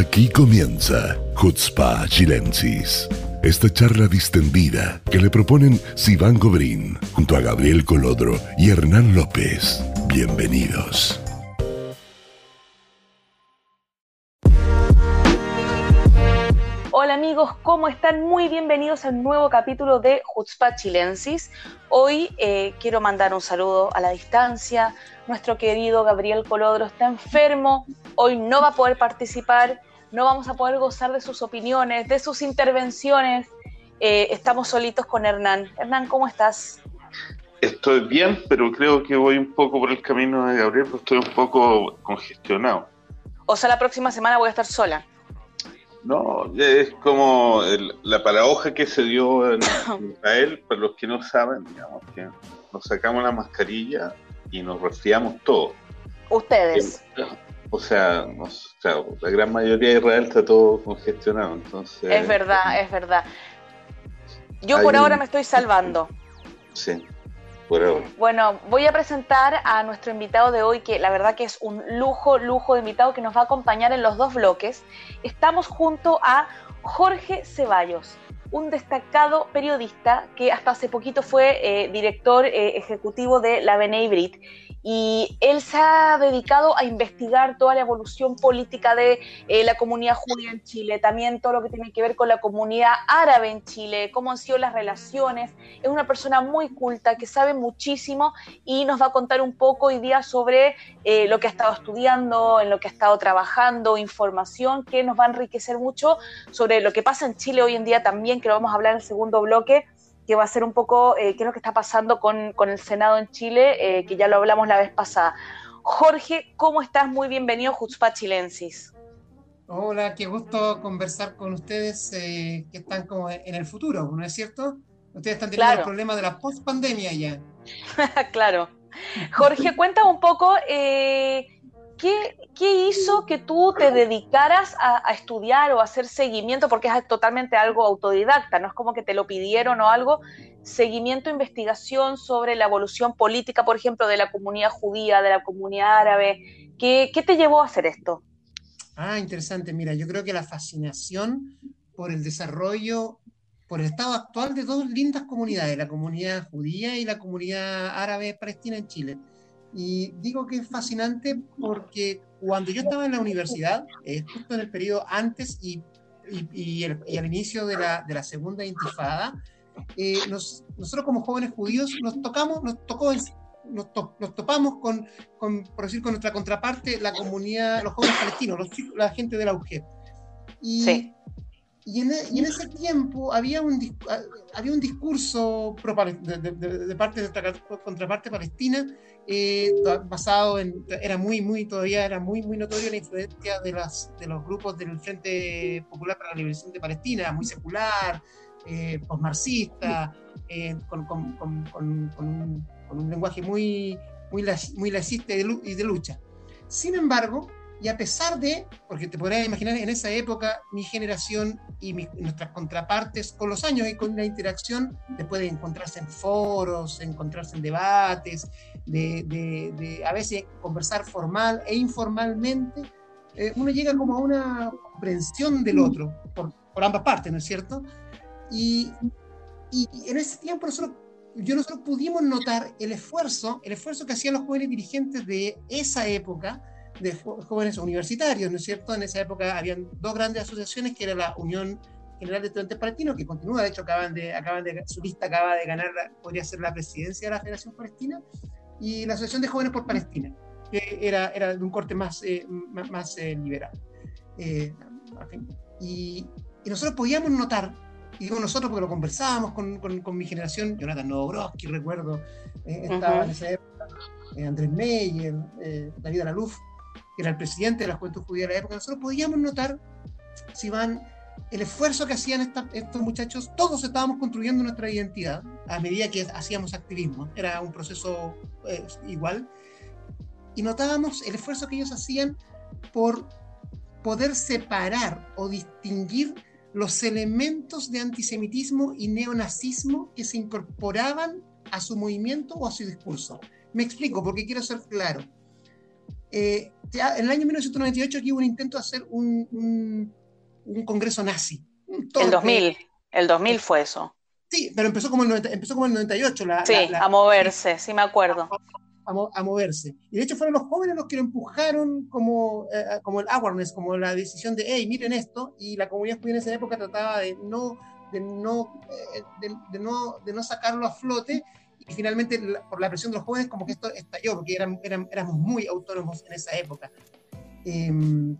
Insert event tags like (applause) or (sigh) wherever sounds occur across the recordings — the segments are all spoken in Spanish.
Aquí comienza Hutzpa Chilensis. Esta charla distendida que le proponen Sivan Gobrín junto a Gabriel Colodro y Hernán López. Bienvenidos. Hola amigos, ¿cómo están? Muy bienvenidos al nuevo capítulo de Hutzpa Chilensis. Hoy eh, quiero mandar un saludo a la distancia. Nuestro querido Gabriel Colodro está enfermo, hoy no va a poder participar, no vamos a poder gozar de sus opiniones, de sus intervenciones. Eh, estamos solitos con Hernán. Hernán, ¿cómo estás? Estoy bien, pero creo que voy un poco por el camino de Gabriel, porque estoy un poco congestionado. O sea, la próxima semana voy a estar sola. No, es como la paradoja que se dio en (coughs) Israel, para los que no saben, digamos que nos sacamos la mascarilla y nos resfriamos todos. Ustedes. O sea, la gran mayoría de Israel está todo congestionado, entonces... Es verdad, es verdad. Yo por ahora me estoy salvando. Sí, por ahora. Bueno, voy a presentar a nuestro invitado de hoy, que la verdad que es un lujo, lujo de invitado que nos va a acompañar en los dos bloques. Estamos junto a Jorge Ceballos un destacado periodista que hasta hace poquito fue eh, director eh, ejecutivo de la Bene Brit y él se ha dedicado a investigar toda la evolución política de eh, la comunidad judía en Chile, también todo lo que tiene que ver con la comunidad árabe en Chile, cómo han sido las relaciones. Es una persona muy culta que sabe muchísimo y nos va a contar un poco hoy día sobre eh, lo que ha estado estudiando, en lo que ha estado trabajando, información que nos va a enriquecer mucho sobre lo que pasa en Chile hoy en día también, que lo vamos a hablar en el segundo bloque que va a ser un poco eh, qué es lo que está pasando con, el Senado en Chile, eh, que ya lo hablamos la vez pasada. Jorge, ¿cómo estás? Muy bienvenido, Jutzpa Chilensis. Hola, qué gusto conversar con ustedes eh, que están como en el futuro, ¿no es cierto? Ustedes están teniendo el problema de la post-pandemia ya. (laughs) claro. Jorge, (laughs) cuenta un poco ¿qué, hizo que tú te dedicaras a, estudiar o a hacer seguimiento? Porque es totalmente algo autodidacta, no es como que te lo pidieron o algo. Seguimiento, investigación sobre la evolución política, por ejemplo, de la comunidad judía, de la comunidad árabe. ¿Qué, qué te llevó a hacer esto? Ah, interesante. Mira, yo creo que la fascinación por el desarrollo, por el estado actual de dos lindas comunidades, la comunidad judía y la comunidad árabe palestina en Chile y digo que es fascinante porque cuando yo estaba en la universidad, eh, justo en el periodo antes y, y, al inicio de la, de la segunda intifada, eh, nosotros como jóvenes judíos nos tocamos, nos tocó, nos, nos topamos con, con, por decir, con nuestra contraparte, la comunidad, los jóvenes palestinos, los la gente de la. Y, sí. Y en, y en, ese tiempo había un, había un discurso de, de, de, parte de nuestra contraparte palestina eh, basado en, era muy, muy, todavía era muy, muy notoria la influencia de, las, de los grupos del Frente Popular para la Liberación de Palestina, muy secular, eh, postmarxista, eh, con, con, con, con, un, un lenguaje muy, muy, muy lacista y de lucha. Sin embargo, y a pesar de, porque te podrás imaginar en esa época, mi generación y nuestras contrapartes, con los años y con la interacción, después de encontrarse en foros, encontrarse en debates, de, de, a veces conversar formal e informalmente, eh, uno llega como a una comprensión del otro, por, por ambas partes, ¿no es cierto? Y, y, en ese tiempo nosotros, yo nosotros pudimos notar el esfuerzo, el esfuerzo que hacían los jóvenes dirigentes de esa época, de jóvenes universitarios, ¿no es cierto? En esa época habían dos grandes asociaciones, que era la Unión General de Estudiantes Palestinos, que continúa, de hecho, acaban de, acaban de, su lista acaba de ganar, podría ser la presidencia de la Federación Palestina, y la Asociación de Jóvenes por Palestina, que era, era de un corte más, eh, más, eh, liberal. Eh, y, y, nosotros podíamos notar, y digo nosotros porque lo conversábamos con, con, con mi generación, Jonathan Novogroski, recuerdo, estaba en esa época, Andrés Meyer, David Alaluf, que era el presidente de la Juventud Judía de la época, nosotros podíamos notar, si van, el esfuerzo que hacían estos muchachos, todos estábamos construyendo nuestra identidad a medida que hacíamos activismo, era un proceso eh, igual, y notábamos el esfuerzo que ellos hacían por poder separar o distinguir los elementos de antisemitismo y neonazismo que se incorporaban a su movimiento o a su discurso. Me explico porque quiero ser claro Eh, en el año 1998 aquí hubo un intento de hacer un, un, congreso nazi. el 2000, el 2000 fue eso. Sí, pero empezó como el, empezó como el 98. La, sí, a moverse, sí me acuerdo. A, moverse. Y de hecho fueron los jóvenes los que lo empujaron como, eh, como el awareness, como la decisión de, hey, miren esto, y la comunidad judía en esa época trataba de no, de no, eh, de, no, de no sacarlo a flote, y finalmente por la presión de los jóvenes como que esto estalló, porque eran, eran, éramos muy autónomos en esa época. Em,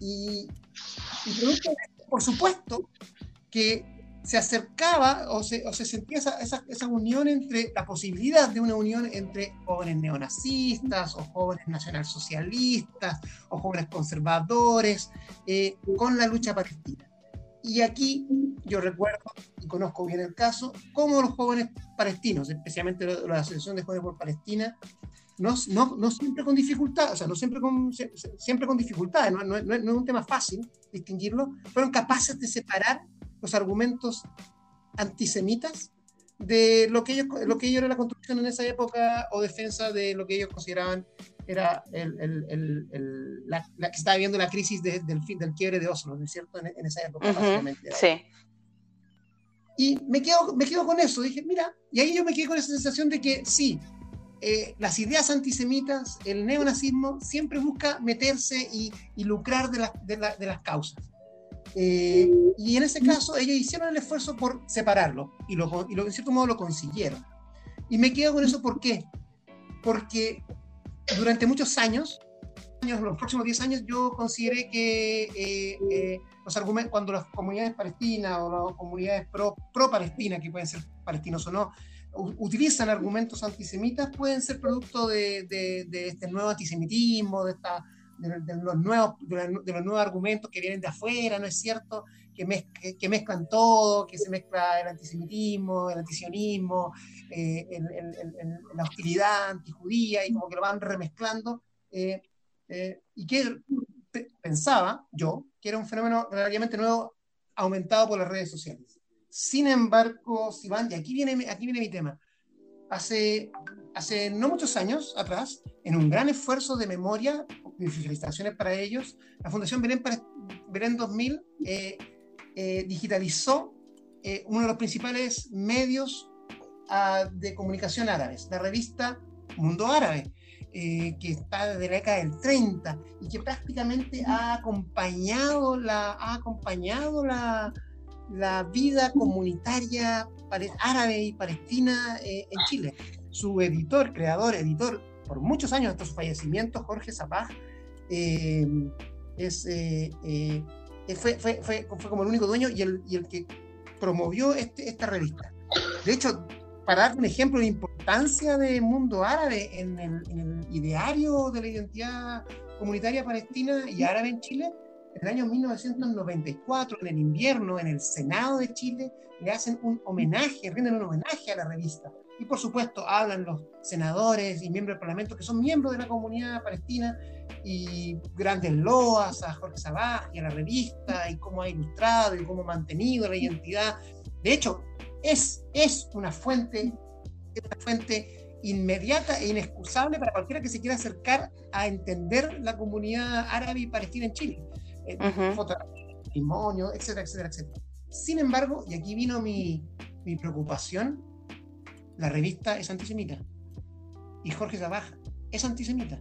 y, y por supuesto, que se acercaba o se, o se sentía esa, esa, esa, unión entre la posibilidad de una unión entre jóvenes neonazistas o jóvenes nacionalsocialistas o jóvenes conservadores eh, con la lucha palestina. Y aquí yo recuerdo y conozco bien el caso, cómo los jóvenes palestinos, especialmente la Asociación de Jóvenes por Palestina, no, no, no, siempre con dificultad, o sea, no siempre con, siempre con dificultades, no, no, es un tema fácil distinguirlo, fueron capaces de separar los argumentos antisemitas de lo que ellos, lo que ellos era la construcción en esa época o defensa de lo que ellos consideraban era el, el, el, la, que estaba viendo la crisis del fin del quiebre de Oslo, ¿no es cierto? En, esa época, básicamente. Sí. Y me quedo, me quedo con eso, dije, mira, y ahí yo me quedé con esa sensación de que sí, eh, las ideas antisemitas, el neonazismo, siempre busca meterse y, y lucrar de, de, de las causas. Eh, y en ese caso ellos hicieron el esfuerzo por separarlo y, lo, y lo, en cierto modo lo consiguieron. Y me quedo con eso, ¿por qué? Porque durante muchos años, años los próximos 10 años, yo consideré que eh, eh, los argumentos, cuando las comunidades palestinas o las comunidades pro-Palestina, que pueden ser palestinos o no, utilizan argumentos antisemitas, pueden ser producto de, de, de este nuevo antisemitismo, de esta de, los nuevos, de, los nuevos argumentos que vienen de afuera, ¿no es cierto? Que, que, mezclan todo, que se mezcla el antisemitismo, el antisionismo, eh, la hostilidad antijudía y como que lo van remezclando. Eh, eh, y que pensaba yo que era un fenómeno relativamente nuevo aumentado por las redes sociales. Sin embargo, si van, y aquí viene, aquí viene mi tema, hace, hace no muchos años atrás, en un gran esfuerzo de memoria, y felicitaciones para ellos, la Fundación Belén, Belén 2000 eh, eh, digitalizó eh, uno de los principales medios uh, de comunicación árabes, la revista Mundo Árabe, que está desde la década del 30 y que prácticamente ha acompañado la, ha acompañado la, la vida comunitaria árabe y palestina eh, en Chile. Su editor, creador, editor, por muchos años hasta su fallecimiento, Jorge Zapag, eh, es, eh, fue, fue, fue, fue, como el único dueño y el, y el que promovió este, esta revista. De hecho, para dar un ejemplo de importancia del mundo árabe en el, en el ideario de la identidad comunitaria palestina y árabe en Chile, en el año 1994, en el invierno, en el Senado de Chile, le hacen un homenaje, rinden un homenaje a la revista. Y por supuesto hablan los senadores y miembros del Parlamento que son miembros de la comunidad palestina y grandes loas a Jorge Sabaj y a la revista y cómo ha ilustrado y cómo ha mantenido la identidad. De hecho, es, es una fuente, una fuente inmediata e inexcusable para cualquiera que se quiera acercar a entender la comunidad árabe y palestina en Chile uh fotografía, testimonio, etcétera, etcétera, etcétera. Sin embargo, y aquí vino mi, mi preocupación, la revista es antisemita. Y Jorge Zabaja es antisemita.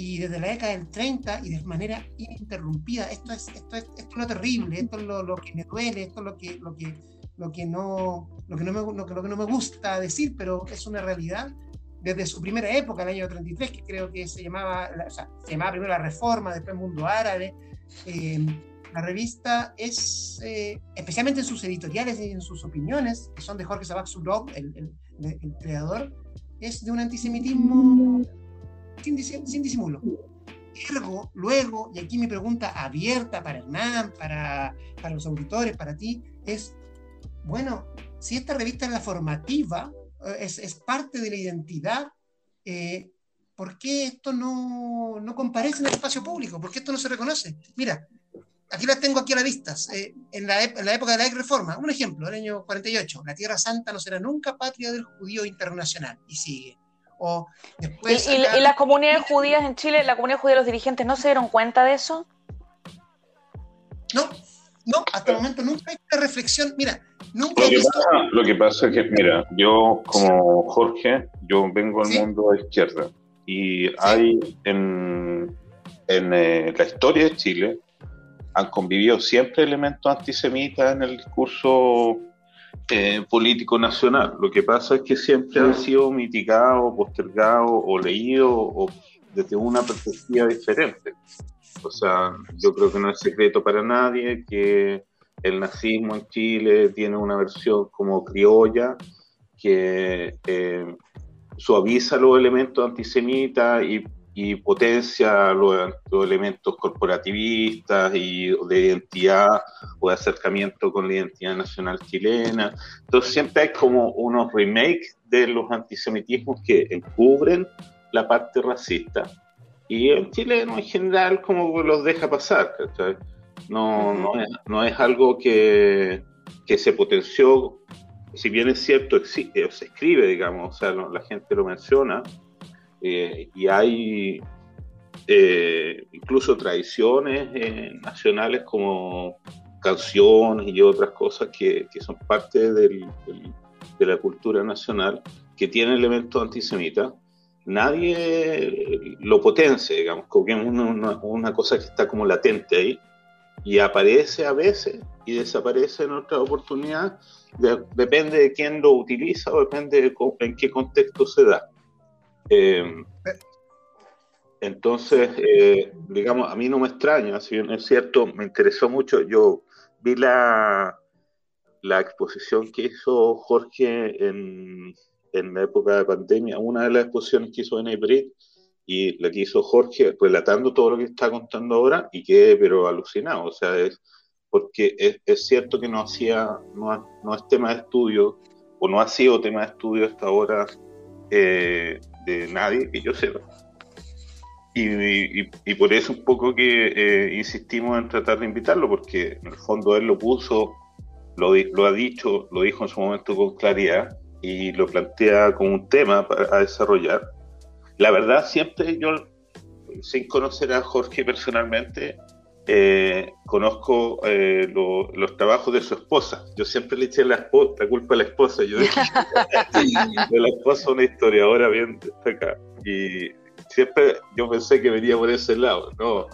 Y desde la década del 30 y de manera ininterrumpida, esto es, esto es, esto es lo terrible, esto es lo, lo, que me duele, esto es lo que, lo que, lo que, no, lo, que no me, lo, que, no me gusta decir, pero es una realidad desde su primera época, el año 33, que creo que se llamaba, o sea, se llamaba primero la Reforma, después Mundo Árabe, eh, la revista es, eh, especialmente en sus editoriales y en sus opiniones, que son de Jorge Sabak Surov, el, el, creador, es de un antisemitismo sin, disimulo. Ergo, luego, y aquí mi pregunta abierta para Hernán, para, para los auditores, para ti, es, bueno, si esta revista es la formativa, eh, es, es parte de la identidad, eh, ¿por qué esto no, no, comparece en el espacio público? ¿Por qué esto no se reconoce? Mira, aquí las tengo aquí a la vista. Eh, en, la, en, la, época de la reforma, un ejemplo, el año 48, la Tierra Santa no será nunca patria del judío internacional. Y sigue. O después... ¿Y, y, las comunidades judías en Chile, la comunidad judía, los dirigentes, no se dieron cuenta de eso? No, no, hasta el momento nunca hay una reflexión. Mira, nunca lo, que pasa, lo que pasa es que, mira, yo como Jorge, yo vengo del mundo de izquierda y hay en, en eh, la historia de Chile han convivido siempre elementos antisemitas en el discurso eh, político nacional. Lo que pasa es que siempre han sido mitigados, postergados o leídos desde una perspectiva diferente. O sea, yo creo que no es secreto para nadie que el nazismo en Chile tiene una versión como criolla que eh, suaviza los elementos antisemitas y, potencia los, elementos corporativistas y de identidad o de acercamiento con la identidad nacional chilena. Entonces siempre hay como unos remakes de los antisemitismos que encubren la parte racista. Y el chileno en general como los deja pasar, No, no, es, no es algo que, que se potenció, si bien es cierto, eh, se escribe, digamos, o sea, la gente lo menciona, eh, y hay eh, incluso tradiciones nacionales como canciones y otras cosas que, que son parte del, de la cultura nacional que tienen elementos antisemitas. Nadie lo potencia, digamos, como es una, cosa que está como latente ahí. Y aparece a veces y desaparece en otra oportunidad, depende de quién lo utiliza o depende de en qué contexto se da. Eh, entonces, eh, digamos, a mí no me extraña, si es cierto, me interesó mucho, yo vi la, la exposición que hizo Jorge en, en la época de pandemia, una de las exposiciones que hizo en Hybrid y la que hizo Jorge, relatando todo lo que está contando ahora, y quedé pero alucinado, o sea, es porque es, cierto que no hacía, no, no, es tema de estudio, o no ha sido tema de estudio hasta ahora eh, de nadie que yo sepa. Y, y, por eso un poco que eh, insistimos en tratar de invitarlo, porque en el fondo él lo puso, lo, lo ha dicho, lo dijo en su momento con claridad, y lo plantea como un tema a desarrollar. La verdad, siempre yo, sin conocer a Jorge personalmente, eh, conozco eh, los trabajos de su esposa. Yo siempre le eché la, la culpa a la esposa. Yo dije, (laughs) de la esposa una historiadora bien destacada. Y siempre yo pensé que venía por ese lado, ¿no?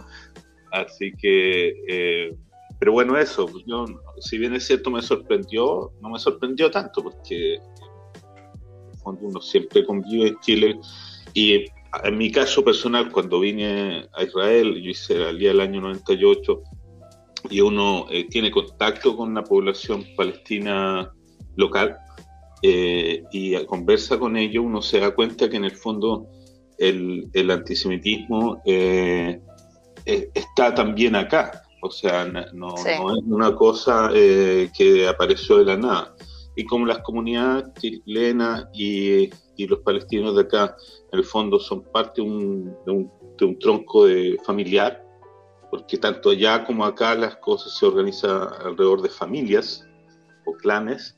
Así que, eh, pero bueno, eso, yo, si bien es cierto, me sorprendió, no me sorprendió tanto, porque uno siempre convive en Chile. Y en mi caso personal, cuando vine a Israel, yo hice el día del año 98, y uno eh, tiene contacto con la población palestina local eh, y conversa con ellos, uno se da cuenta que en el fondo el, el antisemitismo eh, está también acá. O sea, no, no es una cosa que apareció de la nada y como las comunidades chilenas y, y, los palestinos de acá, en el fondo, son parte de un, de un, tronco de familiar, porque tanto allá como acá las cosas se organizan alrededor de familias o clanes,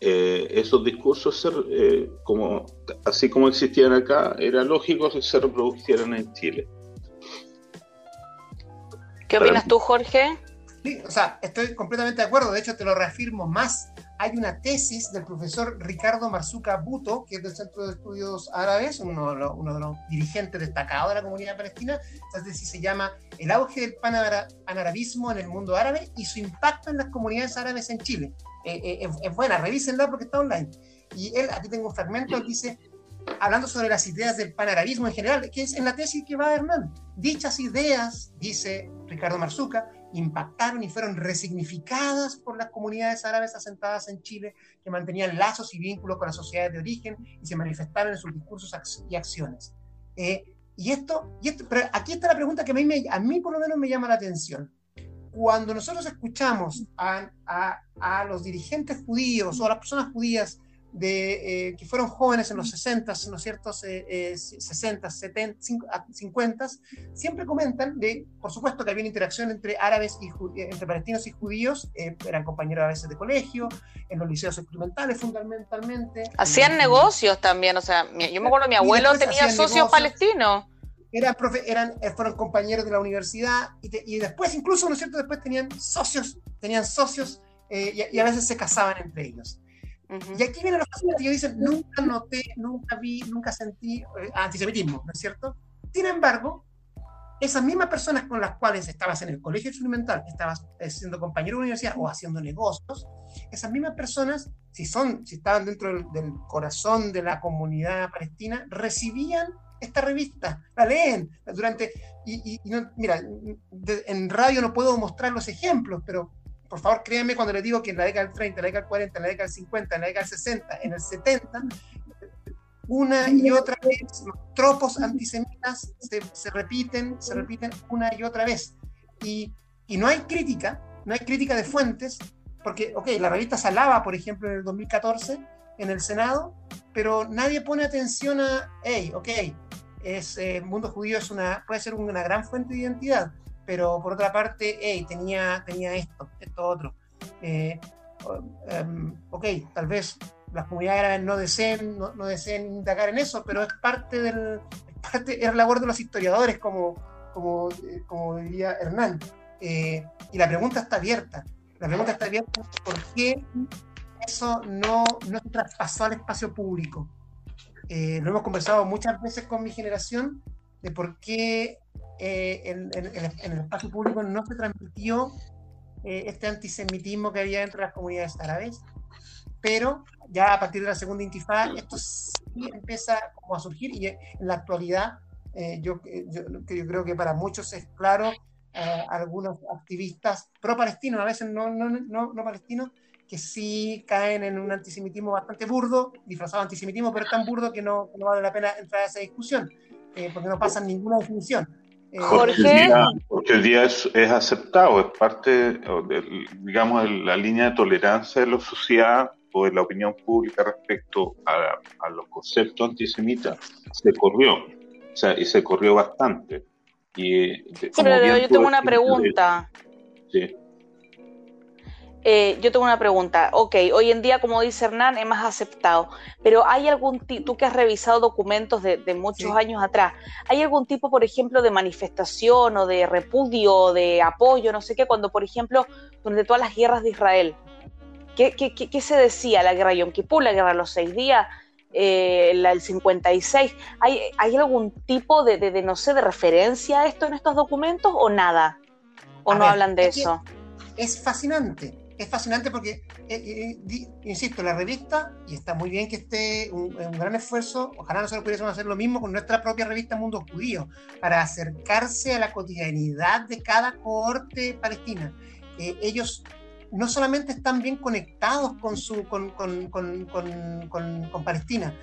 eh, esos discursos, eh, como, así como existían acá, era lógico que se reproducieran en Chile. ¿Qué opinas tú, Jorge? Sí, o sea, estoy completamente de acuerdo, de hecho te lo reafirmo más hay una tesis del profesor Ricardo Marzuca Buto, que es del Centro de Estudios Árabes, uno, de los dirigentes destacados de la comunidad palestina. Esta tesis se llama El auge del panarabismo en el mundo árabe y su impacto en las comunidades árabes en Chile. Eh, eh, es, buena, revísenla porque está online. Y él, aquí tengo un fragmento, él dice, hablando sobre las ideas del panarabismo en general, que es en la tesis que va Hernán. Dichas ideas, dice Ricardo Marzuca, impactaron y fueron resignificadas por las comunidades árabes asentadas en Chile, que mantenían lazos y vínculos con las sociedades de origen y se manifestaron en sus discursos y acciones. Eh, y, esto, y esto, pero aquí está la pregunta que a mí, a mí por lo menos me llama la atención. Cuando nosotros escuchamos a, a, a los dirigentes judíos o a las personas judías de, eh, que fueron jóvenes en los 60, ¿no es cierto? 60, 70, 50, siempre comentan de, por supuesto, que había una interacción entre árabes y eh, entre palestinos y judíos, eh, eran compañeros a veces de colegio, en los liceos experimentales fundamentalmente. Hacían negocios también, o sea, yo me acuerdo, mi abuelo tenía socios palestinos. Eran, eran, fueron compañeros de la universidad y, y, después, incluso, ¿no es cierto? Después tenían socios, tenían socios y, a veces se casaban entre ellos. Y aquí vienen los pacientes y dicen, nunca noté, nunca vi, nunca sentí eh, antisemitismo, ¿no es cierto? Sin embargo, esas mismas personas con las cuales estabas en el colegio experimental, estabas eh, siendo compañero de universidad o haciendo negocios, esas mismas personas, si, son, si estaban dentro del, corazón de la comunidad palestina, recibían esta revista, la leen durante, y, mira, en radio no puedo mostrar los ejemplos, pero por favor créanme cuando les digo que en la década del 30, en la década del 40, en la década del 50, en la década del 60, en el 70, una y otra vez los tropos antisemitas se, se repiten, se repiten una y otra vez. Y, y, no hay crítica, no hay crítica de fuentes, porque, ok, la revista Salaba, por ejemplo, en el 2014, en el Senado, pero nadie pone atención a, hey, ok, es, el eh, mundo judío es una, puede ser una gran fuente de identidad, pero por otra parte, hey, tenía, tenía esto, esto otro. Eh, em, ok, tal vez las comunidades no deseen, no, deseen indagar en eso, pero es parte del, es parte, es labor de los historiadores, como, como, eh, como diría Hernán. Eh, y la pregunta está abierta. La pregunta está abierta, ¿por qué eso no, no se traspasó al espacio público? lo hemos conversado muchas veces con mi generación de por qué eh, en, el espacio público no se transmitió eh, este antisemitismo que había entre las comunidades árabes, pero ya a partir de la segunda intifada esto sí empieza como a surgir y en la actualidad eh, yo, yo, creo que para muchos es claro, algunos activistas pro-palestinos, a veces no, no, no, no palestinos, que sí caen en un antisemitismo bastante burdo, disfrazado de antisemitismo, pero tan burdo que no, no vale la pena entrar a esa discusión, porque no pasan ninguna definición. Jorge. Porque el día, es, es, aceptado, es parte, de, digamos, de la línea de tolerancia de la sociedad o de la opinión pública respecto a, a los conceptos antisemitas se corrió, o sea, y se corrió bastante. Y, sí, pero yo tengo una pregunta. Sí. Eh, yo tengo una pregunta. Ok, hoy en día, como dice Hernán, es más aceptado, pero ¿hay algún tipo, tú que has revisado documentos de, muchos años atrás, ¿hay algún tipo, por ejemplo, de manifestación o de repudio, de apoyo, no sé qué, cuando, por ejemplo, durante todas las guerras de Israel, ¿qué, qué, qué, se decía? La guerra de Yom Kippur, la guerra de los seis días, eh, la del 56, ¿hay, ¿hay algún tipo de, de, no sé, de referencia a esto en estos documentos o nada? ¿O no hablan de eso? Es fascinante es fascinante porque, eh, eh, insisto, la revista, y está muy bien que esté un, un gran esfuerzo, ojalá nosotros pudiésemos hacer lo mismo con nuestra propia revista Mundo Judío, para acercarse a la cotidianidad de cada cohorte palestina. Eh, ellos no solamente están bien conectados con, su, con, con, con, con Palestina,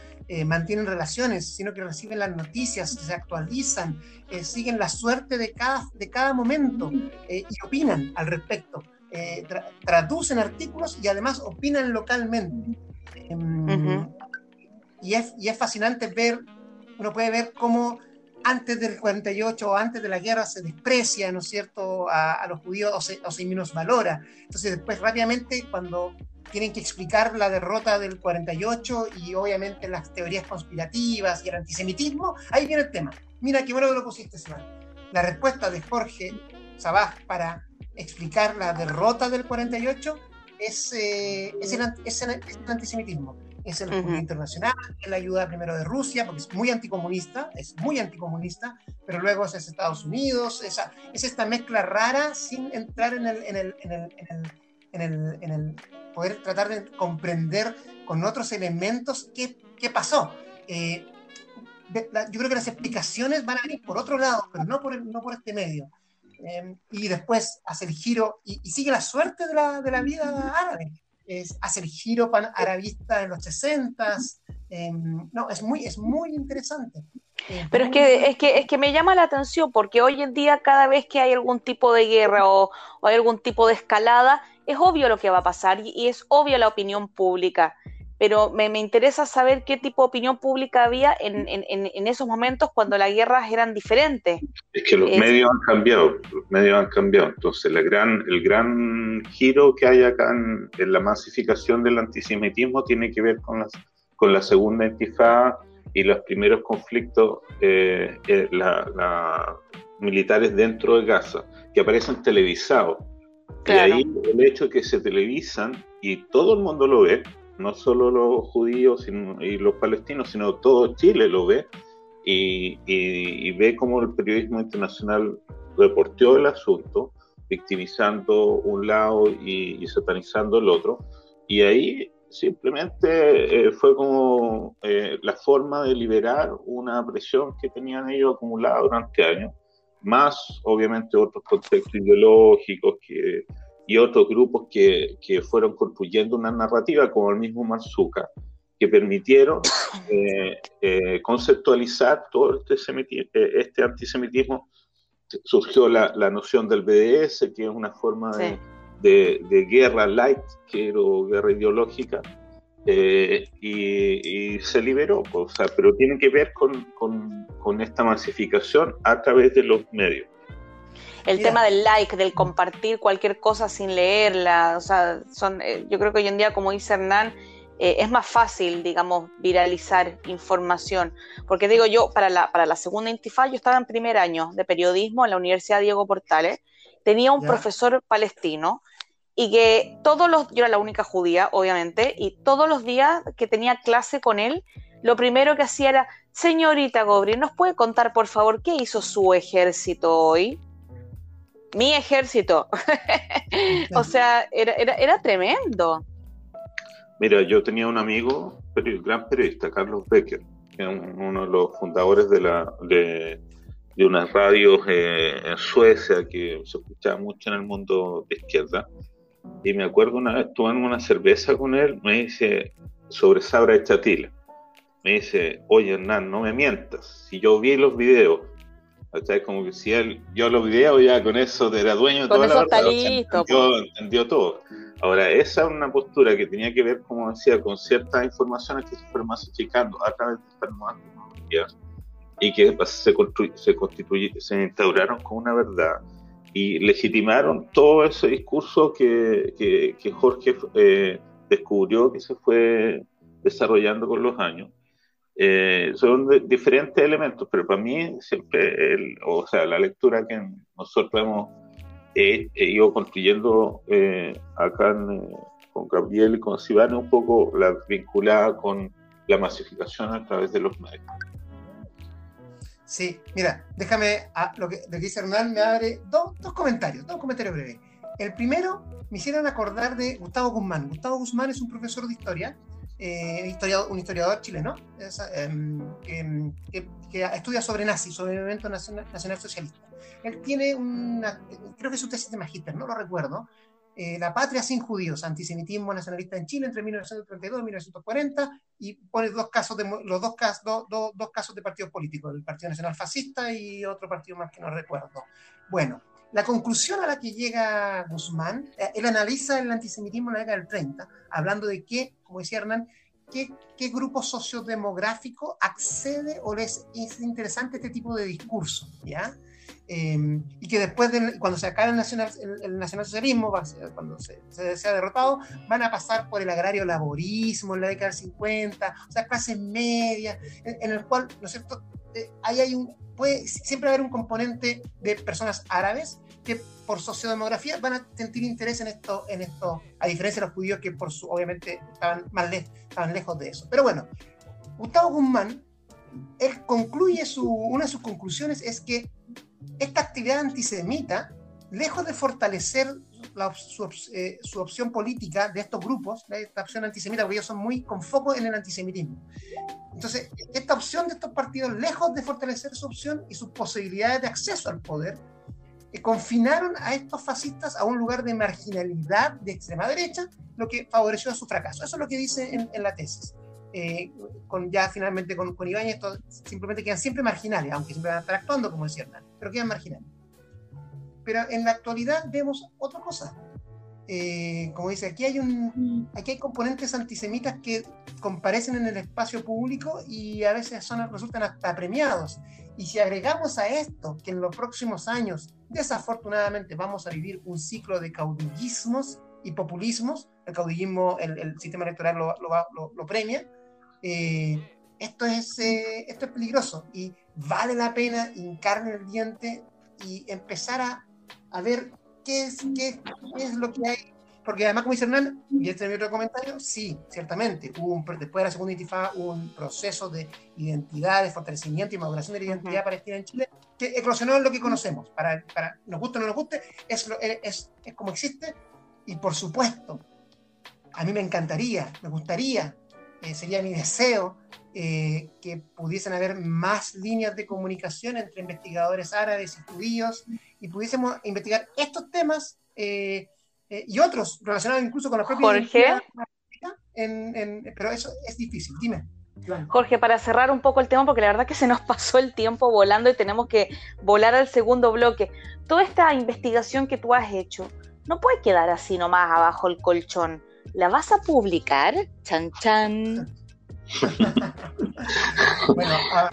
mantienen relaciones, sino que reciben las noticias, se actualizan, siguen la suerte de cada, de cada momento y opinan al respecto. Eh, traducen artículos y además opinan localmente. Em, y, es, y, es, fascinante ver, uno puede ver cómo antes del 48 o antes de la guerra se desprecia, ¿no es cierto?, a, los judíos o se, o se valora Entonces después rápidamente cuando tienen que explicar la derrota del 48 y obviamente las teorías conspirativas y el antisemitismo, ahí viene el tema. Mira qué bueno que lo pusiste, Semana. La respuesta de Jorge Sabaj para explicar la derrota del 48 es, eh, es, el, es, el, antisemitismo. Es el uh internacional, es la ayuda primero de Rusia, porque es muy anticomunista, es muy anticomunista, pero luego es Estados Unidos, esa, es esta mezcla rara sin entrar en el, en el, en el, en el, el poder tratar de comprender con otros elementos qué, qué pasó. Eh, yo creo que las explicaciones van a venir por otro lado, pero no por, no por este medio. Em, y después hace el giro y, sigue la suerte de la, de la vida árabe. Es, hace el giro pan arabista en los 60 em, no, es muy, es muy interesante. Pero es que, es, que, es que me llama la atención porque hoy en día cada vez que hay algún tipo de guerra o, o hay algún tipo de escalada, es obvio lo que va a pasar y, y es obvia la opinión pública. Pero me, interesa saber qué tipo de opinión pública había en, en, esos momentos cuando las guerras eran diferentes. Es que los medios han cambiado, los medios han cambiado. Entonces, la gran, el gran giro que hay acá en, la masificación del antisemitismo tiene que ver con, las, con la segunda intifada y los primeros conflictos eh, eh, militares dentro de Gaza, que aparecen televisados. Y ahí el hecho de que se televisan y todo el mundo lo ve, no solo los judíos y los palestinos, sino todo Chile lo ve y, ve cómo el periodismo internacional reporteó el asunto, victimizando un lado y, satanizando el otro. Y ahí simplemente eh, fue como eh, la forma de liberar una presión que tenían ellos acumulada durante años, más obviamente otros contextos ideológicos que y otros grupos que, que fueron construyendo una narrativa, como el mismo Marzuka, que permitieron (coughs) eh, eh, conceptualizar todo este, eh, este, antisemitismo. Surgió la, la, noción del BDS, que es una forma de, de, guerra light, que era guerra ideológica, y, y, se liberó, o sea, pero tiene que ver con, con, con esta masificación a través de los medios el tema del like, del compartir cualquier cosa sin leerla, o sea, son, eh, yo creo que hoy en día, como dice Hernán, eh, es más fácil, digamos, viralizar información. Porque digo yo, para la, para la segunda intifada, yo estaba en primer año de periodismo en la Universidad Diego Portales, tenía un profesor palestino y que todos los, yo era la única judía, obviamente, y todos los días que tenía clase con él, lo primero que hacía era, señorita Gobri, ¿nos puede contar por favor qué hizo su ejército hoy? Mi ejército. (laughs) o sea, era, era, era, tremendo. Mira, yo tenía un amigo, gran periodista, Carlos Becker, que es uno de los fundadores de, la, de, de unas radios eh, en Suecia que se escuchaba mucho en el mundo de izquierda. Y me acuerdo una vez tomando una cerveza con él, me dice sobre Sabra de Chatila. Me dice, oye Hernán, no me mientas, si yo vi los videos ¿Cachai? Como que si él, yo lo videos ya con eso era dueño de toda la verdad, entendió, entendió, todo. Ahora, esa es una postura que tenía que ver, como decía, con ciertas informaciones que se fueron masificando a través de estas nuevas tecnologías y que se, se, se instauraron con una verdad y legitimaron todo ese discurso que, que, que Jorge eh, descubrió que se fue desarrollando con los años eh, son diferentes elementos, pero para mí siempre, el, o sea, la lectura que nosotros hemos ido construyendo eh, acá eh, con Gabriel y con Sibana, un poco la vinculada con la masificación a través de los medios. Sí, mira, déjame, a, lo, que, dice Hernán me abre dos, dos comentarios, dos comentarios breves. El primero, me hicieron acordar de Gustavo Guzmán. Gustavo Guzmán es un profesor de historia eh, un historiador chileno em, em, que, estudia sobre nazis, sobre el movimiento nacional, socialista. Él tiene una, creo que es un tesis de magíster, no lo recuerdo, eh, La patria sin judíos, antisemitismo nacionalista en Chile entre 1932 y 1940, y pone dos casos de, los dos, casos, dos casos de partidos políticos, el Partido Nacional Fascista y otro partido más que no recuerdo. Bueno, la conclusión a la que llega Guzmán, eh, él analiza el antisemitismo en la década del 30, hablando de qué, como decía Hernán, qué, qué grupo sociodemográfico accede o les es interesante este tipo de discurso, ¿ya? Em, y que después, de, cuando se acabe el, nacional, el, nacionalsocialismo, cuando se, se, sea derrotado, van a pasar por el agrario laborismo en la década del 50, o sea, clases medias, en, el cual, ¿no es cierto?, eh, ahí hay un, puede siempre haber un componente de personas árabes que por sociodemografía van a sentir interés en esto, en esto, a diferencia de los judíos que por su, obviamente estaban más lejos de eso. Pero bueno, Gustavo Guzmán, él concluye su, una de sus conclusiones es que esta actividad antisemita, lejos de fortalecer eh, su, opción política de estos grupos, esta opción antisemita, porque ellos son muy con foco en el antisemitismo. Entonces, esta opción de estos partidos, lejos de fortalecer su opción y sus posibilidades de acceso al poder, eh, confinaron a estos fascistas a un lugar de marginalidad de extrema derecha, lo que favoreció a su fracaso. Eso es lo que dice en, la tesis. Eh, con ya finalmente con, con Ibáñez, simplemente quedan siempre marginales, aunque siempre van a estar actuando como decía pero quedan marginales. Pero en la actualidad vemos otra cosa. eh, como dice, aquí hay, un, aquí hay componentes antisemitas que comparecen en el espacio público y a veces son, resultan hasta premiados. Y si agregamos a esto que en los próximos años, desafortunadamente, vamos a vivir un ciclo de caudillismos y populismos, el caudillismo, el, sistema electoral lo, lo, lo, premia, eh, esto, es, eh, esto es peligroso y vale la pena hincar en el diente y empezar a, a ver qué es, qué, es lo que hay porque además, como dice Hernán, y este es mi otro comentario, sí, ciertamente, hubo después de la segunda intifada hubo un proceso de identidad, de fortalecimiento y maduración de la identidad palestina en Chile que eclosionó en lo que conocemos. Para, para nos guste o no nos guste, es, es, es como existe. Y por supuesto, a mí me encantaría, me gustaría, eh, sería mi deseo eh, que pudiesen haber más líneas de comunicación entre investigadores árabes y judíos y pudiésemos investigar estos temas. Eh, eh, y otros relacionados incluso con la propia Jorge. pero eso es difícil. Dime. Jorge, para cerrar un poco el tema, porque la verdad que se nos pasó el tiempo volando y tenemos que volar al segundo bloque. Toda esta investigación que tú has hecho no puede quedar así nomás abajo el colchón. ¿La vas a publicar? Chan, chan. (laughs) bueno, uh,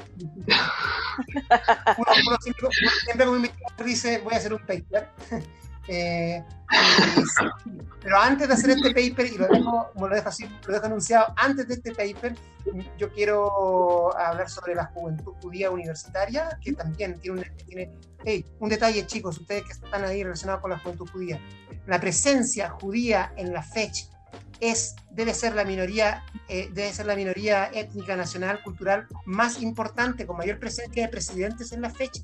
uno, siempre, siempre dice, voy a hacer un paper. (laughs) Eh, pero antes de hacer este paper, y lo dejo, lo dejo así, lo dejo anunciado, antes de este paper, yo quiero hablar sobre la juventud judía universitaria, que también tiene tiene, un detalle, chicos, ustedes que están ahí relacionados con la juventud judía. La presencia judía en la fecha es, debe ser la minoría, eh, debe ser la minoría étnica, nacional, cultural más importante, con mayor presencia de presidentes en la fecha.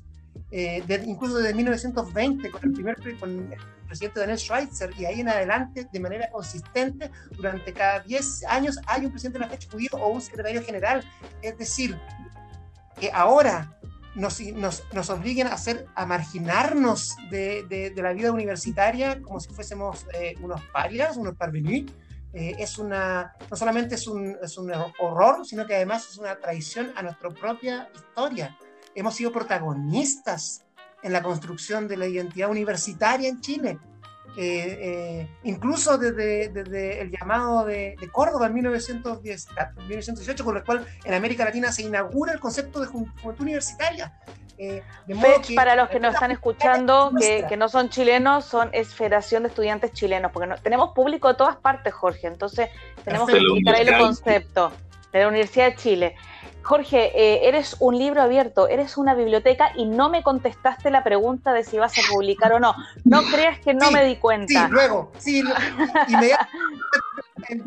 Eh, incluso desde 1920 con el primer con el presidente Daniel Schweitzer y ahí en adelante de manera consistente durante cada 10 años hay un presidente de la fecha judío o un secretario general. Es decir que ahora nos, nos, nos obliguen a hacer a marginarnos de, la vida universitaria como si fuésemos eh, unos parias unos parvenus eh, es una, no solamente es un, es un horror, sino que además es una traición a nuestra propia historia hemos sido protagonistas en la construcción de la identidad universitaria en Chile. Eh, eh, incluso desde, desde, el llamado de, Córdoba en 1910, 1918, con el cual en América Latina se inaugura el concepto de juventud universitaria. Eh, para los que nos están escuchando, que, que, no son chilenos, son es Federación de Estudiantes Chilenos, porque no, tenemos público de todas partes, Jorge, entonces tenemos que explicar ahí el concepto de la Universidad de Chile. Jorge, eh, eres un libro abierto, eres una biblioteca y no me contestaste la pregunta de si vas a publicar o no. No (laughs) creas que no me di cuenta. Sí, luego, sí, inmediatamente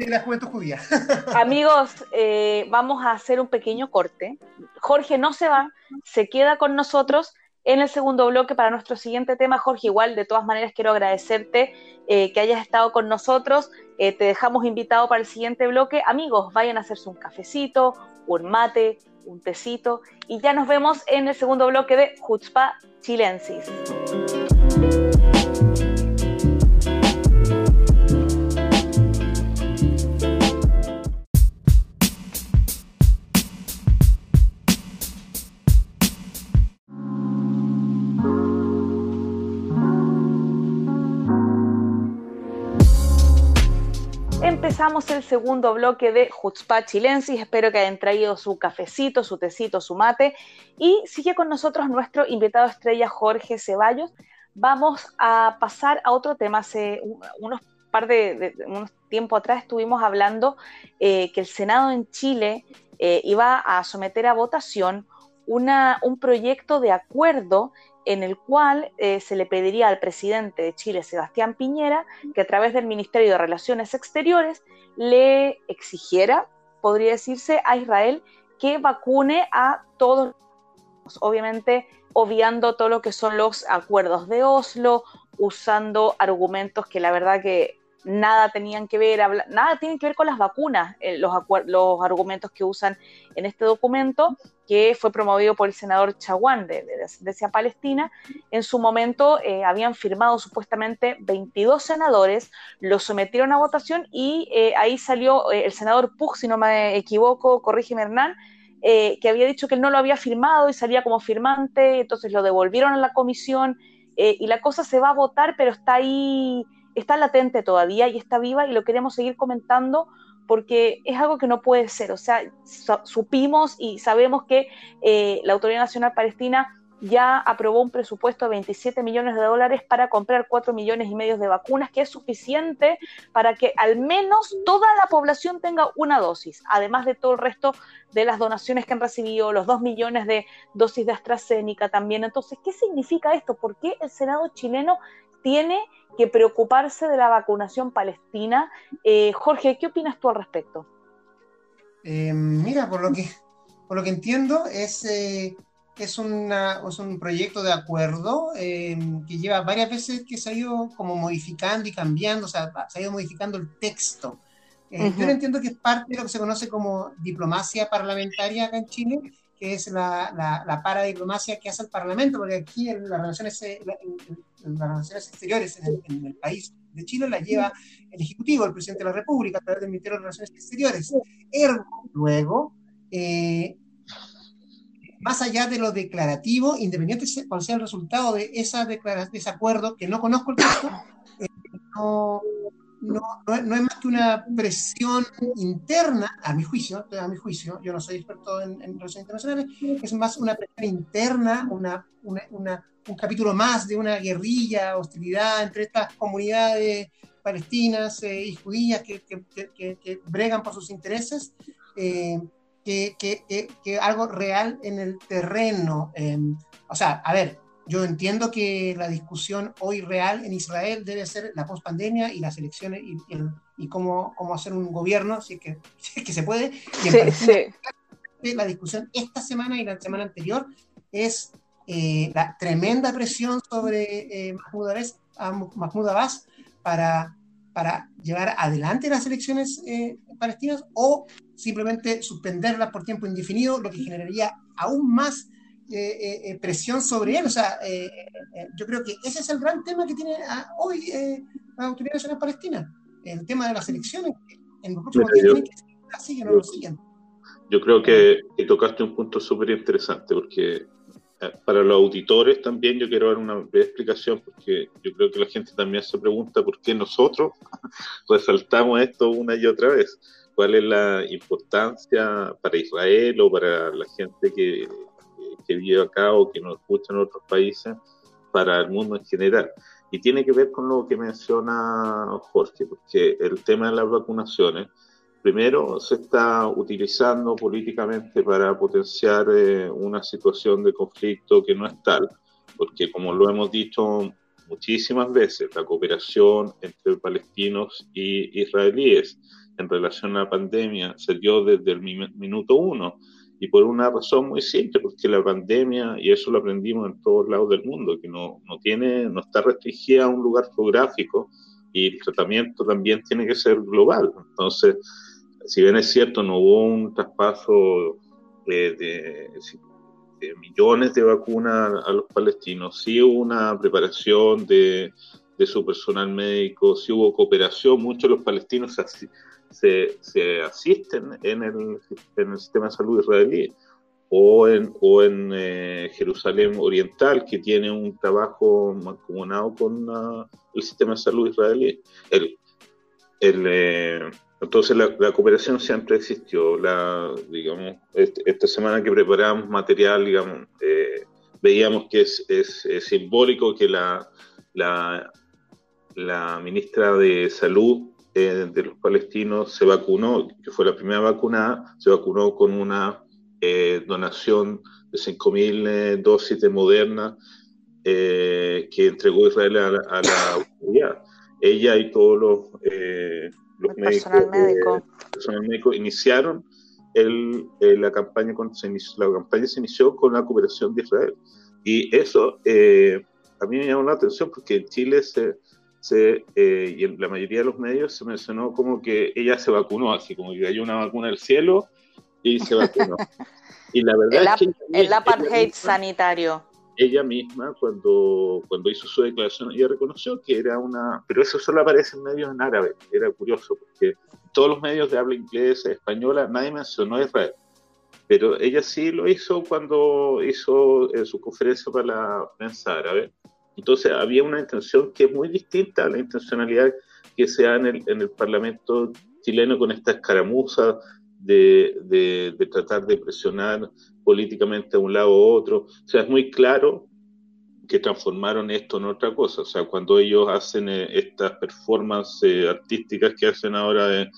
de la juventud judía. (laughs) Amigos, eh, vamos a hacer un pequeño corte. Jorge no se va, se queda con nosotros en el segundo bloque para nuestro siguiente tema. Jorge, igual, de todas maneras, quiero agradecerte eh, que hayas estado con nosotros. te dejamos invitado para el siguiente bloque. Amigos, vayan a hacerse un cafecito, un mate, un tecito y ya nos vemos en el segundo bloque de Jutzpa Chilensis. Empezamos el segundo bloque de Jutzpah Chilensis. Espero que hayan traído su cafecito, su tecito, su mate. Y sigue con nosotros nuestro invitado estrella Jorge Ceballos. Vamos a pasar a otro tema. Hace unos par de, unos tiempo atrás estuvimos hablando eh, que el Senado en Chile eh, iba a someter a votación un proyecto de acuerdo en el cual eh, se le pediría al presidente de Chile, Sebastián Piñera, que a través del Ministerio de Relaciones Exteriores le exigiera, podría decirse, a Israel que vacune a todos, obviamente obviando todo lo que son los acuerdos de Oslo, usando argumentos que la verdad que nada tenían que ver, nada tienen que ver con las vacunas, eh, los, argumentos que usan en este documento, que fue promovido por el senador Chaguán de, de Descendencia Palestina. En su momento eh, habían firmado supuestamente 22 senadores, lo sometieron a votación y eh, ahí salió el senador Pug, si no me equivoco, corrígeme Hernán, que había dicho que él no lo había firmado y salía como firmante, entonces lo devolvieron a la comisión y la cosa se va a votar, pero está ahí está latente todavía y está viva y lo queremos seguir comentando porque es algo que no puede ser. O sea, supimos y sabemos que eh, la Autoridad Nacional Palestina ya aprobó un presupuesto de 27 millones de dólares para comprar 4 millones y medio de vacunas, que es suficiente para que al menos toda la población tenga una dosis, además de todo el resto de las donaciones que han recibido, los 2 millones de dosis de AstraZeneca también. Entonces, ¿qué significa esto? ¿Por qué el Senado chileno tiene que preocuparse de la vacunación palestina? Eh, Jorge, ¿qué opinas tú al respecto? Eh, mira, por lo que, por lo que entiendo, es... Eh, es, una, es un proyecto de acuerdo eh, que lleva varias veces que se ha ido como modificando y cambiando, o sea, se ha ido modificando el texto. Yo entiendo que es parte de lo que se conoce como diplomacia parlamentaria acá en Chile, es la, la, la paradiplomacia que hace el Parlamento, porque aquí en las relaciones, eh, en, las relaciones exteriores en el, país de Chile la lleva el Ejecutivo, el Presidente de la República, a través del Ministerio de Relaciones Exteriores. Ergo, luego, eh, más allá de lo declarativo, independiente de cuál sea el resultado de, esa de ese acuerdo, que no conozco el caso, eh, no, no, no, es más que una presión interna, a mi juicio, a mi juicio, yo no soy experto en, relaciones internacionales, es más una presión interna, una, un capítulo más de una guerrilla, hostilidad entre estas comunidades palestinas eh, y judías que, que, que, bregan por sus intereses. Eh, que, algo real en el terreno. Em, o sea, a ver, yo entiendo que la discusión hoy real en Israel debe ser la pospandemia y las elecciones y, y, cómo, cómo, hacer un gobierno, si es que, (laughs) que se puede. sí, sí. La discusión esta semana y la semana anterior es eh, la tremenda presión sobre eh, Mahmoud, Abbas, para, para llevar adelante las elecciones eh, palestinas o simplemente suspenderlas por tiempo indefinido, lo que generaría aún más eh, eh, eh, presión sobre él. O sea, yo creo que ese es el gran tema que tiene ah, hoy la Autoridad Nacional Palestina, el tema de las elecciones. En los próximos días tienen que siguen o no siguen. Yo creo que, tocaste un punto súper interesante, porque para los auditores también yo quiero dar una breve explicación, porque yo creo que la gente también se pregunta por qué nosotros (laughs) resaltamos esto una y otra vez cuál es la importancia para Israel o para la gente que, que vive acá o que nos escucha en otros países, para el mundo en general. Y tiene que ver con lo que menciona Jorge, porque el tema de las vacunaciones, primero, se está utilizando políticamente para potenciar eh, una situación de conflicto que no es tal, porque como lo hemos dicho muchísimas veces, la cooperación entre palestinos y israelíes en relación a la pandemia se dio desde el minuto uno y por una razón muy simple, porque la pandemia, y eso lo aprendimos en todos lados del mundo, que no, no, tiene, no está restringida a un lugar geográfico y el tratamiento también tiene que ser global. Entonces, si bien es cierto, no hubo un traspaso de, de, de millones de vacunas a los palestinos, sí hubo una preparación de, de su personal médico, sí hubo cooperación, muchos de los palestinos se, asisten en el, en el, sistema de salud israelí o en, o en eh, Jerusalén Oriental, que tiene un trabajo mancomunado con uh, el sistema de salud israelí. El, eh, entonces la, cooperación siempre existió. La, digamos, este, esta semana que preparamos material, eh, veíamos que es, es, simbólico que la, la ministra de Salud eh, de los palestinos se vacunó, que fue la primera vacunada, se vacunó con una eh, donación de 5.000 eh, dosis de Moderna que entregó Israel a la, a Ella y todos los, los médicos, personal médico. iniciaron el, la, campaña cuando se inició, la campaña se inició con la cooperación de Israel. Y eso a mí me llamó la atención porque en Chile se se, eh, y en la mayoría de los medios se mencionó como que ella se vacunó, así como que cayó una vacuna del cielo y se vacunó. y la verdad el, es que el apartheid sanitario. Ella misma, cuando, cuando hizo su declaración, ella reconoció que era una. Pero eso solo aparece en medios en árabe. Era curioso, porque todos los medios de habla inglesa, española, nadie mencionó a Israel. Pero ella sí lo hizo cuando hizo eh, su conferencia para la prensa árabe Entonces había una intención que es muy distinta a la intencionalidad que se da en el, en el Parlamento chileno con esta escaramuza de, de, tratar de presionar políticamente a un lado u otro. O sea, es muy claro que transformaron esto en otra cosa. O sea, cuando ellos hacen eh, estas performances artísticas que hacen ahora de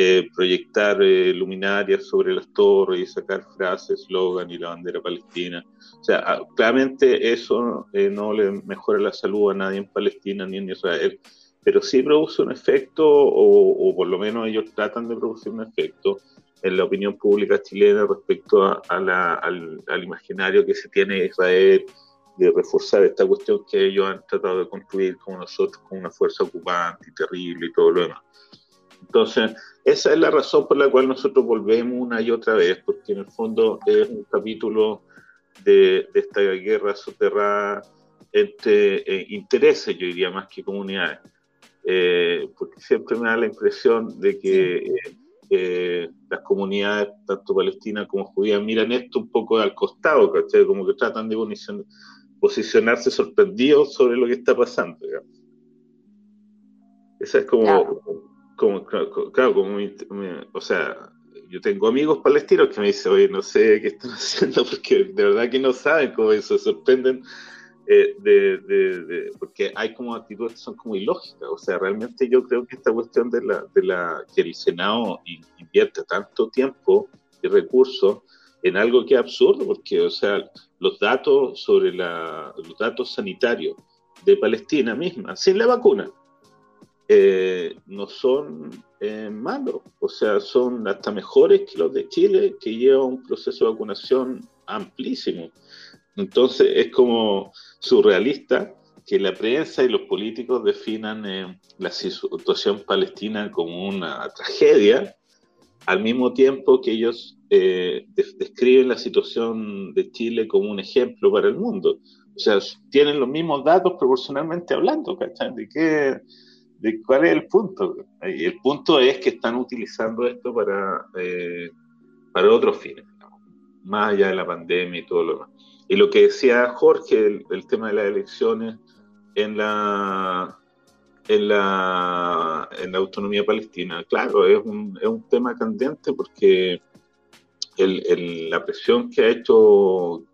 eh, proyectar luminarias sobre las torres y sacar frases, eslogan y la bandera palestina. O sea, ah, claramente eso no le mejora la salud a nadie en Palestina ni en Israel, pero sí produce un efecto, o, por lo menos ellos tratan de producir un efecto en la opinión pública chilena respecto a, al, al imaginario que se tiene de Israel de reforzar esta cuestión que ellos han tratado de construir como nosotros, con una fuerza ocupante y terrible y todo lo demás. Entonces, esa es la razón por la cual nosotros volvemos una y otra vez, porque en el fondo es un capítulo de, esta guerra soterrada entre eh, intereses, yo diría, más que comunidades. Eh, porque siempre me da la impresión de que eh, las comunidades, tanto palestinas como judías, miran esto un poco al costado, ¿cachai? Como que tratan de posicionarse sorprendidos sobre lo que está pasando. Esa es como, como, claro, como, o sea, yo tengo amigos palestinos que me dicen, oye, no sé qué están (laughs) haciendo, porque de verdad que no saben cómo eso, se sorprenden eh, de, de, porque hay como actitudes que son como ilógicas. O sea, realmente yo creo que esta cuestión de la, de la que el Senado invierte tanto tiempo y recursos en algo que es absurdo, porque, o sea, los datos sobre la, los datos sanitarios de Palestina misma, sin la vacuna, eh, no son eh, malos, o sea, son hasta mejores que los de Chile, que lleva un proceso de vacunación amplísimo. Entonces es como surrealista que la prensa y los políticos definan eh, la situación palestina como una tragedia, al mismo tiempo que ellos eh, describen la situación de Chile como un ejemplo para el mundo. O sea, tienen los mismos datos proporcionalmente hablando, ¿cachai? ¿De, qué, de cuál es el punto? El punto es que están utilizando esto para, eh, para otros fines, más allá de la pandemia y todo lo demás. Y lo que decía Jorge, el tema de las elecciones en la en la, en la autonomía palestina. Claro, es un, es un tema candente porque el, la presión que ha hecho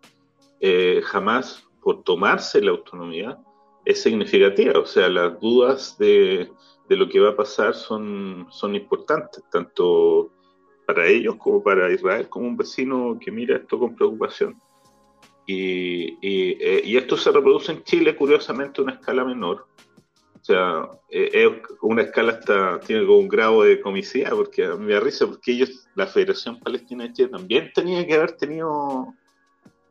eh, jamás por tomarse la autonomía es significativa. O sea, las dudas de, de lo que va a pasar son, son importantes, tanto para ellos como para Israel, como un vecino que mira esto con preocupación. Y, y, eh, y esto se reproduce en Chile, curiosamente, a una escala menor, o sea, eh, es una escala hasta, tiene como un grado de comicidad, porque me da risa, porque ellos, la Federación Palestina de Chile también tenía que haber tenido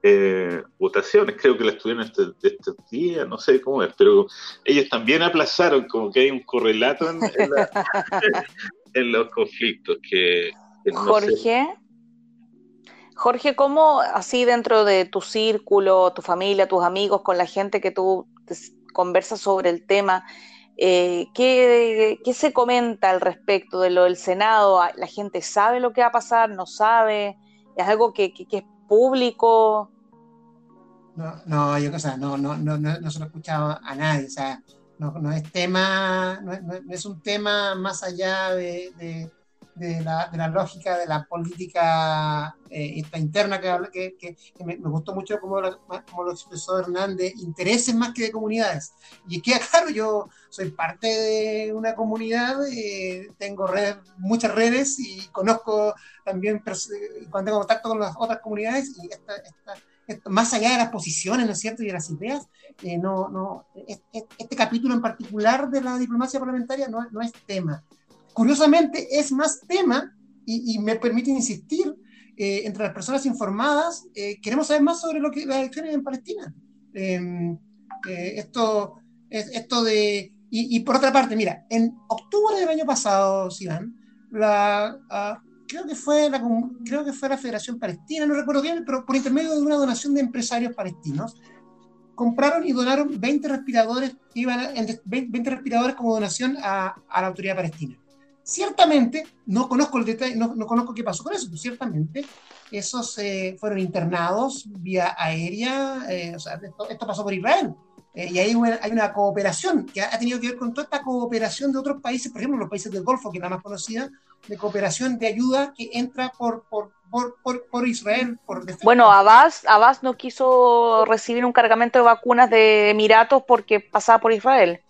eh, votaciones, creo que la estuvieron este, este día, no sé cómo es, pero ellos también aplazaron, como que hay un correlato en, (laughs) los conflictos que... Jorge. Jorge, ¿cómo así dentro de tu círculo, tu familia, tus amigos, con la gente que tú conversa sobre el tema. Eh, ¿qué, se comenta al respecto de lo del Senado? ¿La gente sabe lo que va a pasar? ¿No sabe? ¿Es algo que, es público? No, no, yo no, no, no, no, se lo he escuchado a nadie, o sea, no, es tema, no, es un tema más allá de de la, de la lógica de la política eh, interna que, que, que me, gustó mucho como lo, como lo expresó Hernández, intereses más que de comunidades. Y queda claro, yo soy parte de una comunidad, eh, tengo redes, muchas redes y conozco también, cuando tengo contacto con las otras comunidades y esta, esta, más allá de las posiciones, ¿no es cierto?, y de las ideas, eh, no, no, este capítulo en particular de la diplomacia parlamentaria no, no es tema curiosamente es más tema y, me permite insistir eh, entre las personas informadas, eh, queremos saber más sobre lo que las elecciones en Palestina. Em, eh, esto, esto de... Y, por otra parte, mira, en octubre del año pasado, Sivan, la, ah, creo, que fue la, creo que fue la Federación Palestina, no recuerdo bien, pero por intermedio de una donación de empresarios palestinos, compraron y donaron 20 respiradores, iban 20 respiradores como donación a, a la autoridad palestina. Ciertamente, no conozco el detalle, no, no conozco qué pasó con eso, pero ciertamente esos eh, fueron internados vía aérea, eh, o sea, esto, pasó por Israel, Eh, y ahí hay una cooperación que ha tenido que ver con toda esta cooperación de otros países, por ejemplo, los países del Golfo, que es la más conocida, de cooperación de ayuda que entra por, por, por, por, Israel. Por bueno, Abbas, Abbas no quiso recibir un cargamento de vacunas de Emiratos porque pasaba por Israel.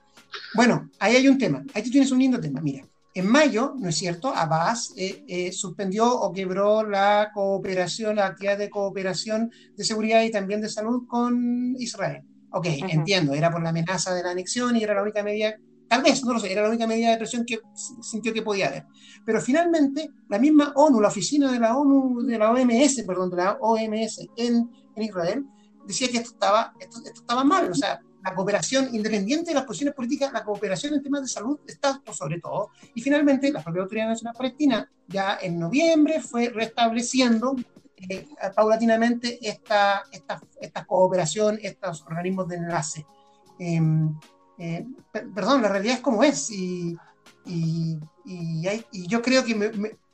Bueno, ahí hay un tema, ahí tú tienes un lindo tema, mira. En mayo, ¿no es cierto? Abbas eh, eh, suspendió o quebró la cooperación, la actividad de cooperación de seguridad y también de salud con Israel. Ok, entiendo, era por la amenaza de la anexión y era la única medida Tal vez, no lo sé, era la única medida de presión que sintió que podía haber. Pero finalmente, la misma ONU, la oficina de la ONU, de la OMS, perdón, de la OMS en, en Israel, decía que esto estaba, esto, estaba mal. O sea, la cooperación, independiente de las posiciones políticas, la cooperación en temas de salud está por sobre todo. Y finalmente, la propia Autoridad Nacional Palestina, ya en noviembre, fue restableciendo eh, paulatinamente esta, esta, esta cooperación, estos organismos de enlace. Em, eh, perdón, la realidad es como es. Y, y, yo creo que,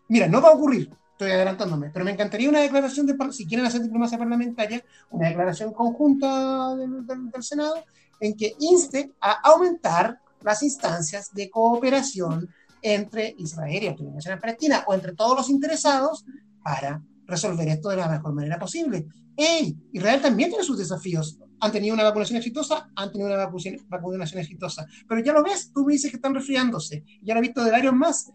mira, no va a ocurrir, estoy adelantándome, pero me encantaría una declaración, de, si quieren hacer diplomacia parlamentaria, una declaración conjunta del, Senado en que inste a aumentar las instancias de cooperación entre Israel y la Autoridad Nacional Palestina o entre todos los interesados para resolver esto de la mejor manera posible. ¡Ey! Israel también tiene sus desafíos han tenido una vacunación exitosa, han tenido una vacunación exitosa. Pero ya lo ves, tú me dices que están resfriándose. Ya lo he visto de varios más.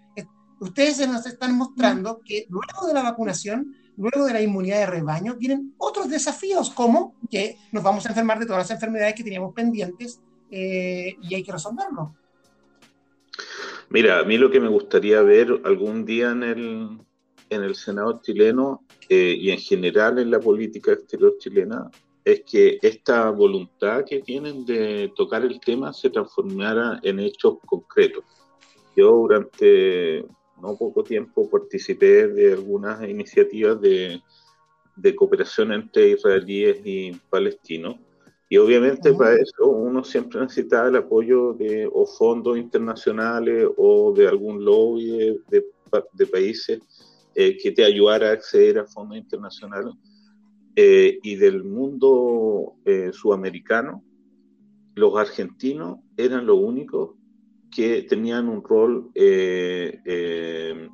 Ustedes nos están mostrando que luego de la vacunación, luego de la inmunidad de rebaño, vienen otros desafíos, como que nos vamos a enfermar de todas las enfermedades que teníamos pendientes eh, y hay que resolverlo. Mira, a mí lo que me gustaría ver algún día en el, en el Senado chileno eh, y en general en la política exterior chilena es que esta voluntad que tienen de tocar el tema se transformara en hechos concretos. Yo durante no poco tiempo participé de algunas iniciativas de, cooperación entre israelíes y palestinos. Y obviamente para eso uno siempre necesita el apoyo de o fondos internacionales o de algún lobby de, países eh, que te ayudara a acceder a fondos internacionales eh, y del mundo eh, sudamericano, los argentinos eran los únicos que tenían un rol eh,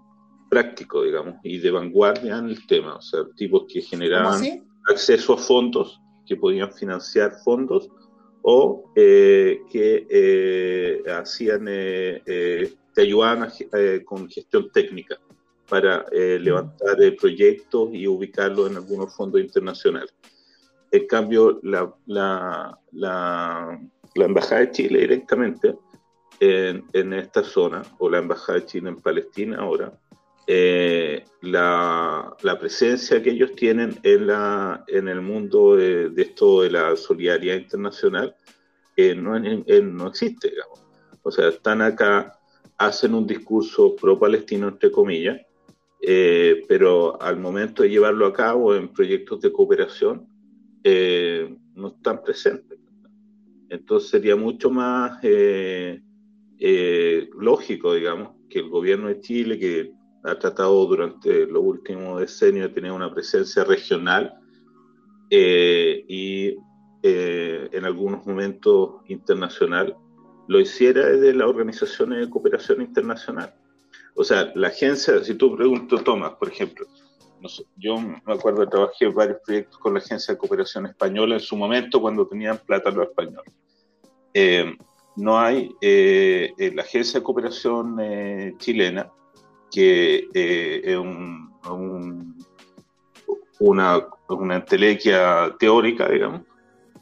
práctico, digamos, y de vanguardia en el tema, o sea, tipos que generaban acceso a fondos, que podían financiar fondos, o que hacían, te ayudaban con gestión técnica para eh, levantar eh, proyectos y ubicarlos en algunos fondos internacionales. En cambio, la, la, la, Embajada de Chile directamente en, en, esta zona, o la Embajada de Chile en Palestina ahora, eh, la, la, presencia que ellos tienen en, la, en el mundo de, esto de la solidaridad internacional no, no existe, digamos. O sea, están acá, hacen un discurso pro-palestino, entre comillas, eh, pero al momento de llevarlo a cabo en proyectos de cooperación eh, no están presentes. Entonces sería mucho más eh, lógico, digamos, que el gobierno de Chile, que ha tratado durante los últimos decenios de tener una presencia regional y en algunos momentos internacional, lo hiciera desde las organizaciones de cooperación internacional o sea, la agencia, si tú preguntas, Tomás, por ejemplo, yo me acuerdo trabajé varios proyectos con la Agencia de Cooperación Española en su momento cuando tenían plata los españoles. Eh, no hay eh, eh, la Agencia de Cooperación chilena, que es una, una entelequia teórica, digamos,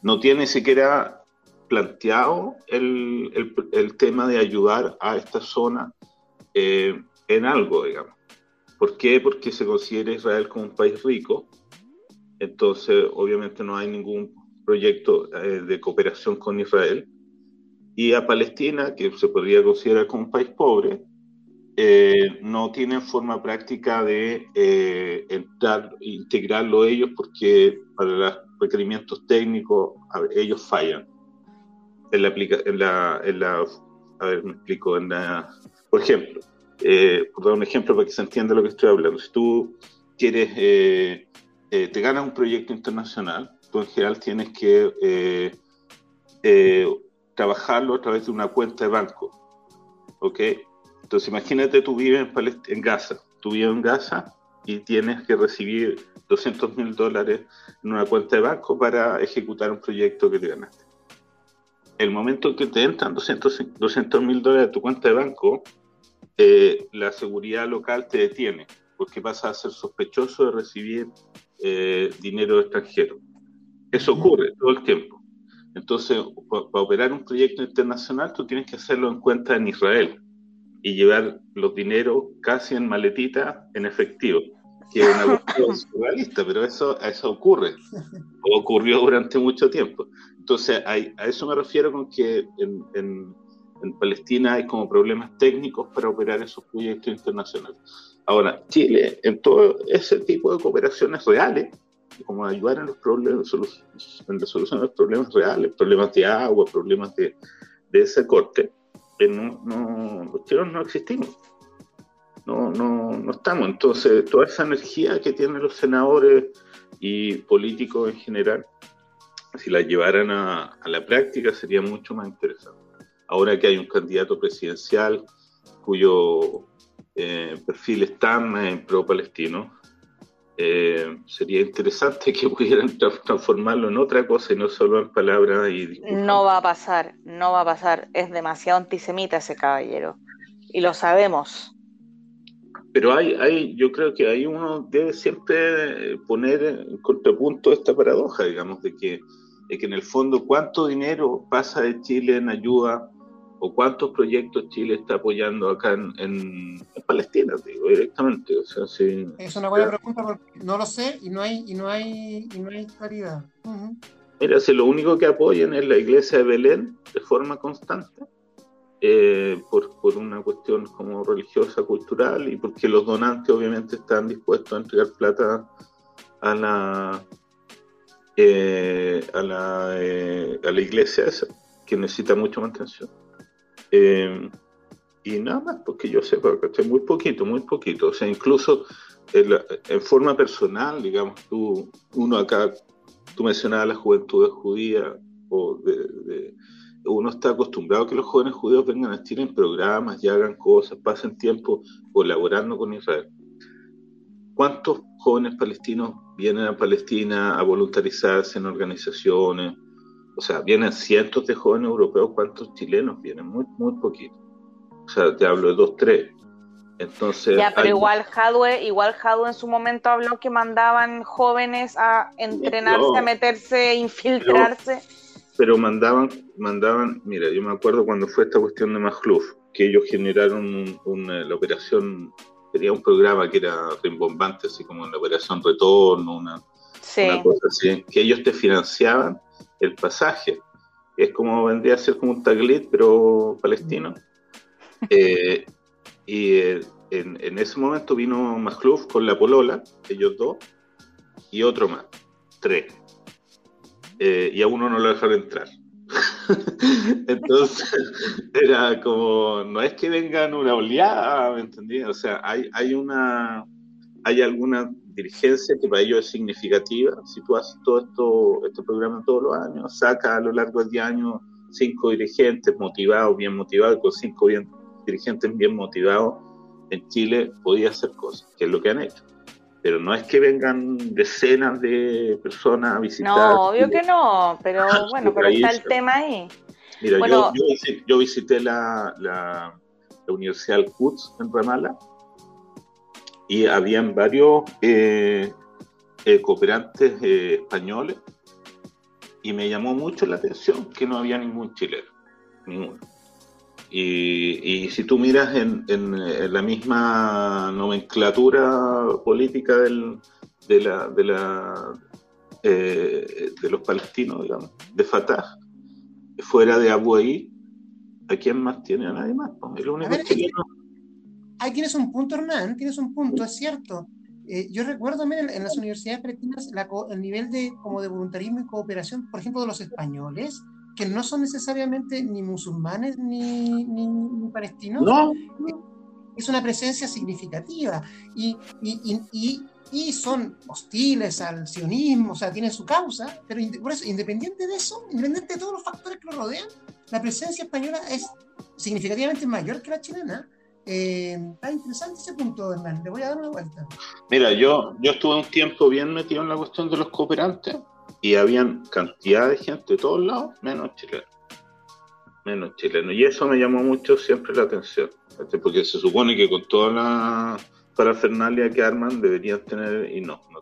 no tiene siquiera planteado el, el tema de ayudar a esta zona eh, en algo, digamos. ¿Por qué? Porque se considera Israel como un país rico, entonces obviamente no hay ningún proyecto eh, de cooperación con Israel. Y a Palestina, que se podría considerar como un país pobre, eh, no tienen forma práctica de entrar, integrarlo ellos porque para los requerimientos técnicos ellos fallan. En la, en la, en la, a ver, me explico, en la, por ejemplo, eh, por dar un ejemplo para que se entienda lo que estoy hablando, si tú quieres, eh, eh, te ganas un proyecto internacional, tú en general tienes que trabajarlo a través de una cuenta de banco. ¿Ok? Entonces imagínate tú vives en, en Gaza, tú vives en Gaza y tienes que recibir 200 mil dólares en una cuenta de banco para ejecutar un proyecto que te ganaste. El momento que te entran 200 mil dólares a tu cuenta de banco, eh, la seguridad local te detiene, porque vas a ser sospechoso de recibir eh, dinero extranjero. Eso ocurre todo el tiempo. Entonces, para operar un proyecto internacional, tú tienes que hacerlo en cuenta en Israel y llevar los dineros casi en maletita en efectivo, que es una cuestión (laughs) surrealista, pero eso, eso ocurre, o ocurrió durante mucho tiempo. Entonces, a, eso me refiero con que en, en, Palestina hay como problemas técnicos para operar esos proyectos internacionales. Ahora, Chile, en todo ese tipo de cooperaciones reales, como ayudar en los problemas, en la solución de los problemas reales, problemas de agua, problemas de, de ese corte, no, no, los chilenos no existimos. No, no, no estamos. Entonces, toda esa energía que tienen los senadores y políticos en general, si la llevaran a, la práctica, sería mucho más interesante. Ahora que hay un candidato presidencial cuyo eh, perfil es tan eh, pro-palestino, eh, sería interesante (laughs) que pudieran transformarlo en otra cosa y no solo en palabras y No va a pasar, no va a pasar. Es demasiado antisemita ese caballero. Y lo sabemos. Pero hay, hay, yo creo que ahí uno debe siempre poner en contrapunto esta paradoja, digamos, de que, de que en el fondo cuánto dinero pasa de Chile en ayuda o cuántos proyectos Chile está apoyando acá en, Palestina, digo, directamente. O sea, es una buena pregunta porque no lo sé y no hay, y no hay, y no hay claridad. Mira, si lo único que apoyan es la iglesia de Belén de forma constante, eh, por, por, una cuestión como religiosa, cultural, y porque los donantes obviamente están dispuestos a entregar plata a la, eh, a, la eh, a la iglesia esa, que necesita mucha mantención. Eh, y nada más, porque yo sepa, que Muy poquito, muy poquito. O sea, incluso en, forma personal, digamos, tú, uno acá, tú mencionabas la juventud judía, o de, uno está acostumbrado a que los jóvenes judíos vengan a Chile en programas y hagan cosas, pasen tiempo colaborando con Israel. ¿Cuántos jóvenes palestinos vienen a Palestina a voluntarizarse en organizaciones? O sea, vienen cientos de jóvenes europeos, ¿cuántos chilenos vienen? Muy, muy poquitos. O sea, te hablo de dos, tres. Entonces, ya, pero igual Jadwe, igual Jadwe en su momento habló que mandaban jóvenes a entrenarse, a meterse, infiltrarse. Pero, mandaban, mandaban, mira, yo me acuerdo cuando fue esta cuestión de Magluf, que ellos generaron la operación, tenía un programa que era rimbombante, así como la operación retorno, una, una cosa así, que ellos te financiaban el pasaje. Es como vendría a ser como un taglit, pero palestino. Eh, y eh, en, ese momento vino Masluf con la polola, ellos dos, y otro más, tres. Eh, y a uno no lo dejaron entrar. (laughs) Entonces, (laughs) era como, no es que vengan una oleada, ¿me entendí? O sea, hay, hay una, hay alguna dirigencia que para ellos es significativa. Si tú haces todo esto, este programa todos los años, saca a lo largo del año cinco dirigentes motivados, bien motivados, con cinco bien, dirigentes bien motivados, en Chile podía hacer cosas, que es lo que han hecho. Pero no es que vengan decenas de personas a visitar. No, obvio que no, pero (laughs) bueno, pero está el tema ahí. Mira, yo, yo, visité, la, la, la Universidad Al-Quds en Ramallah y habían varios eh, eh, cooperantes eh, españoles y me llamó mucho la atención que no había ningún chileno, ninguno. Y, si tú miras en, la misma nomenclatura política del, de, la, de, la, de los palestinos, digamos, de Fatah, fuera de Abu Ayi, ¿a quién más tiene? A nadie más. El único chileno ahí tienes un punto, Hernán, tienes un punto, es cierto. Eh, yo recuerdo también en, las universidades palestinas el nivel de, como de voluntarismo y cooperación, por ejemplo, de los españoles, que no son necesariamente ni musulmanes ni, ni, palestinos. No. es una presencia significativa y, y, y, y, son hostiles al sionismo, o sea, tienen su causa, pero por eso, independiente de eso, independiente de todos los factores que lo rodean, la presencia española es significativamente mayor que la chilena. Eh, está interesante ese punto, Hernán. Le voy a dar una vuelta. Mira, yo, yo estuve un tiempo bien metido en la cuestión de los cooperantes y habían cantidad de gente de todos lados, menos chilenos. Menos chilenos. Y eso me llamó mucho siempre la atención. Porque se supone que con toda la parafernalia que arman deberían tener y no, no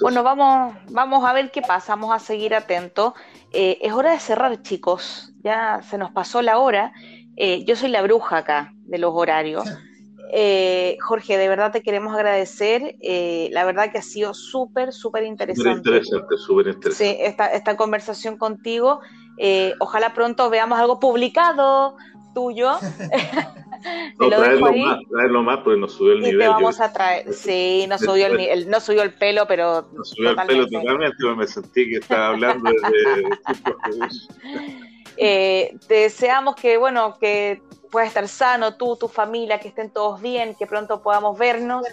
bueno, vamos, vamos a ver qué pasa, vamos a seguir atentos. Eh, es hora de cerrar, chicos. Ya se nos pasó la hora. Eh, yo soy la bruja acá de los horarios. (laughs) Eh, Jorge, de verdad te queremos agradecer. la verdad que ha sido súper, súper interesante. Súper interesante, súper interesante. Sí, esta, esta conversación contigo. ojalá pronto veamos algo publicado tuyo. (laughs) (laughs) no, traerlo más, traerlo más porque nos subió el nivel. Te vamos a traer, sí, nos subió el, no subió el pelo, pero. Nos subió el pelo totalmente, me sentí que estaba hablando de. Eh, deseamos que, bueno, que puedas estar sano, tú, tu familia, que estén todos bien, que pronto podamos vernos.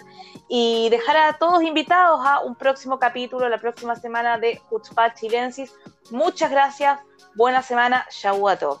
Y dejar a todos invitados a un próximo capítulo la próxima semana de Hutzpah Chilensis. Muchas gracias, buena semana, todos